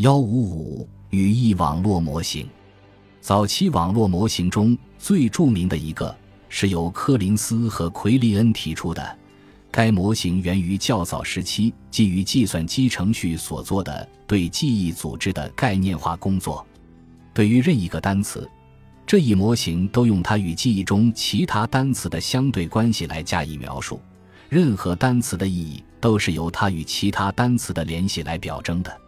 幺五五语义网络模型，早期网络模型中最著名的一个是由柯林斯和奎利恩提出的。该模型源于较早时期基于计算机程序所做的对记忆组织的概念化工作。对于任一个单词，这一模型都用它与记忆中其他单词的相对关系来加以描述。任何单词的意义都是由它与其他单词的联系来表征的。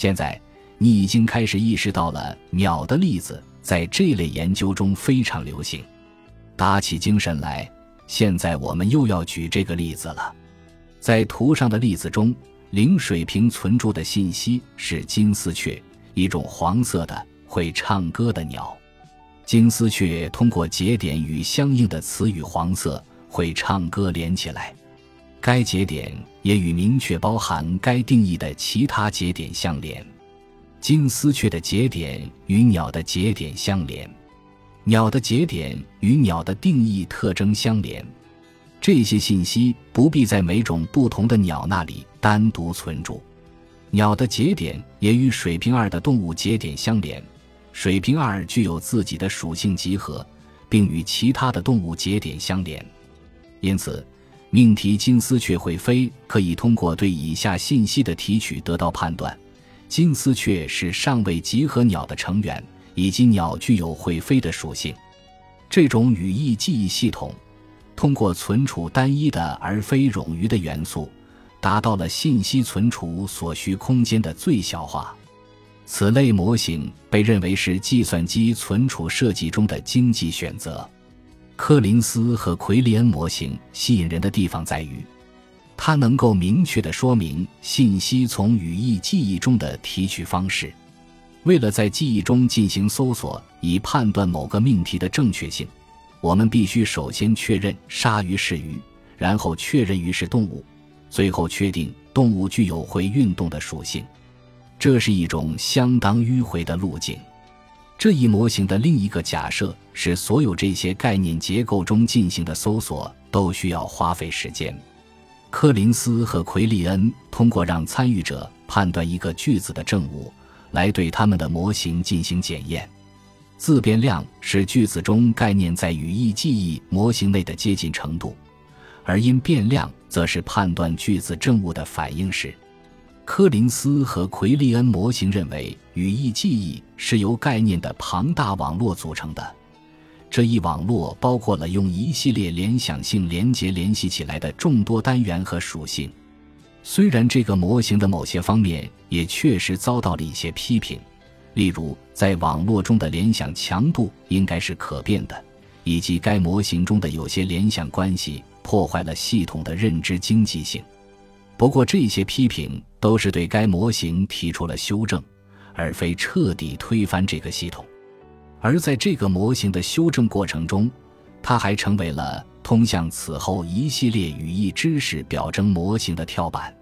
现在，你已经开始意识到了鸟的例子在这类研究中非常流行。打起精神来，现在我们又要举这个例子了。在图上的例子中，零水平存住的信息是金丝雀，一种黄色的会唱歌的鸟。金丝雀通过节点与相应的词语“黄色会唱歌”连起来。该节点也与明确包含该定义的其他节点相连。金丝雀的节点与鸟的节点相连，鸟的节点与鸟的定义特征相连。这些信息不必在每种不同的鸟那里单独存住。鸟的节点也与水平二的动物节点相连。水平二具有自己的属性集合，并与其他的动物节点相连。因此。命题金丝雀会飞，可以通过对以下信息的提取得到判断：金丝雀是尚未集合鸟的成员，以及鸟具有会飞的属性。这种语义记忆系统通过存储单一的而非冗余的元素，达到了信息存储所需空间的最小化。此类模型被认为是计算机存储设计中的经济选择。柯林斯和奎利恩模型吸引人的地方在于，它能够明确地说明信息从语义记忆中的提取方式。为了在记忆中进行搜索，以判断某个命题的正确性，我们必须首先确认鲨鱼是鱼，然后确认鱼是动物，最后确定动物具有会运动的属性。这是一种相当迂回的路径。这一模型的另一个假设是，所有这些概念结构中进行的搜索都需要花费时间。柯林斯和奎利恩通过让参与者判断一个句子的正误，来对他们的模型进行检验。自变量是句子中概念在语义记忆模型内的接近程度，而因变量则是判断句子正误的反应式。柯林斯和奎利恩模型认为，语义记忆是由概念的庞大网络组成的。这一网络包括了用一系列联想性连接联系起来的众多单元和属性。虽然这个模型的某些方面也确实遭到了一些批评，例如在网络中的联想强度应该是可变的，以及该模型中的有些联想关系破坏了系统的认知经济性。不过，这些批评都是对该模型提出了修正，而非彻底推翻这个系统。而在这个模型的修正过程中，它还成为了通向此后一系列语义知识表征模型的跳板。